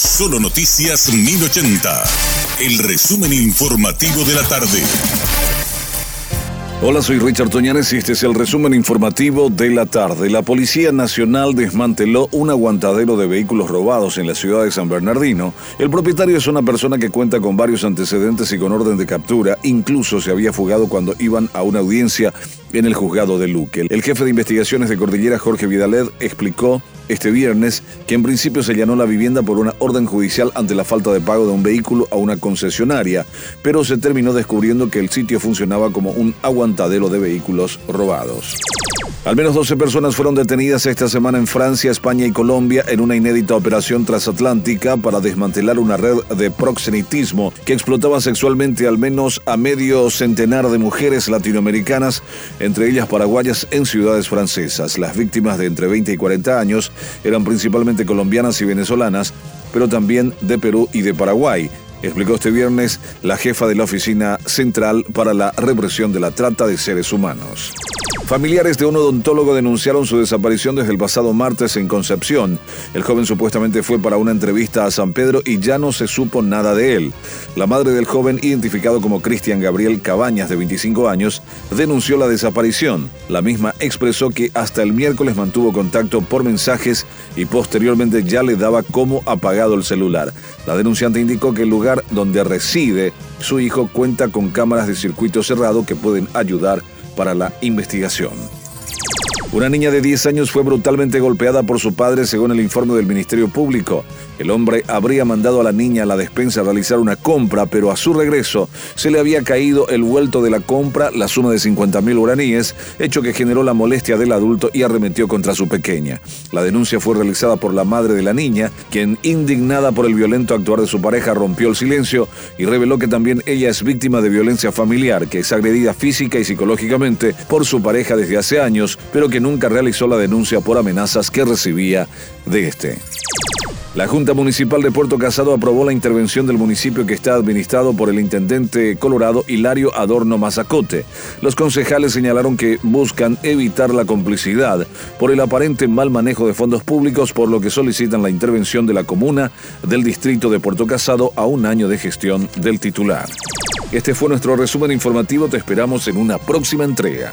Solo Noticias 1080. El resumen informativo de la tarde. Hola, soy Richard Toñanes y este es el resumen informativo de la tarde. La Policía Nacional desmanteló un aguantadero de vehículos robados en la ciudad de San Bernardino. El propietario es una persona que cuenta con varios antecedentes y con orden de captura. Incluso se había fugado cuando iban a una audiencia en el juzgado de Luque. El jefe de investigaciones de Cordillera, Jorge Vidaled, explicó este viernes que en principio se llanó la vivienda por una orden judicial ante la falta de pago de un vehículo a una concesionaria, pero se terminó descubriendo que el sitio funcionaba como un aguantadero de vehículos robados. Al menos 12 personas fueron detenidas esta semana en Francia, España y Colombia en una inédita operación transatlántica para desmantelar una red de proxenetismo que explotaba sexualmente al menos a medio centenar de mujeres latinoamericanas, entre ellas paraguayas, en ciudades francesas. Las víctimas de entre 20 y 40 años eran principalmente colombianas y venezolanas, pero también de Perú y de Paraguay explicó este viernes la jefa de la Oficina Central para la Represión de la Trata de Seres Humanos. Familiares de un odontólogo denunciaron su desaparición desde el pasado martes en Concepción. El joven supuestamente fue para una entrevista a San Pedro y ya no se supo nada de él. La madre del joven, identificado como Cristian Gabriel Cabañas, de 25 años, denunció la desaparición. La misma expresó que hasta el miércoles mantuvo contacto por mensajes y posteriormente ya le daba como apagado el celular. La denunciante indicó que el lugar donde reside su hijo cuenta con cámaras de circuito cerrado que pueden ayudar para la investigación. Una niña de 10 años fue brutalmente golpeada por su padre según el informe del Ministerio Público. El hombre habría mandado a la niña a la despensa a realizar una compra, pero a su regreso se le había caído el vuelto de la compra, la suma de 50 mil uraníes, hecho que generó la molestia del adulto y arremetió contra su pequeña. La denuncia fue realizada por la madre de la niña, quien, indignada por el violento actuar de su pareja, rompió el silencio y reveló que también ella es víctima de violencia familiar, que es agredida física y psicológicamente por su pareja desde hace años, pero nunca realizó la denuncia por amenazas que recibía de este. La Junta Municipal de Puerto Casado aprobó la intervención del municipio que está administrado por el intendente colorado Hilario Adorno Mazacote. Los concejales señalaron que buscan evitar la complicidad por el aparente mal manejo de fondos públicos, por lo que solicitan la intervención de la comuna del distrito de Puerto Casado a un año de gestión del titular. Este fue nuestro resumen informativo, te esperamos en una próxima entrega.